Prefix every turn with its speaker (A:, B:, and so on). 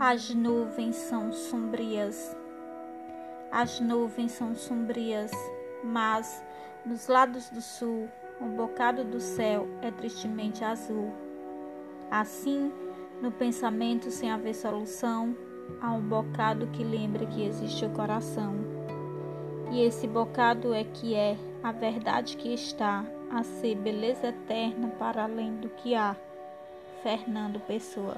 A: As nuvens são sombrias. As nuvens são sombrias, mas nos lados do sul, um bocado do céu é tristemente azul. Assim, no pensamento sem haver solução, há um bocado que lembra que existe o coração. E esse bocado é que é a verdade que está a ser beleza eterna para além do que há. Fernando Pessoa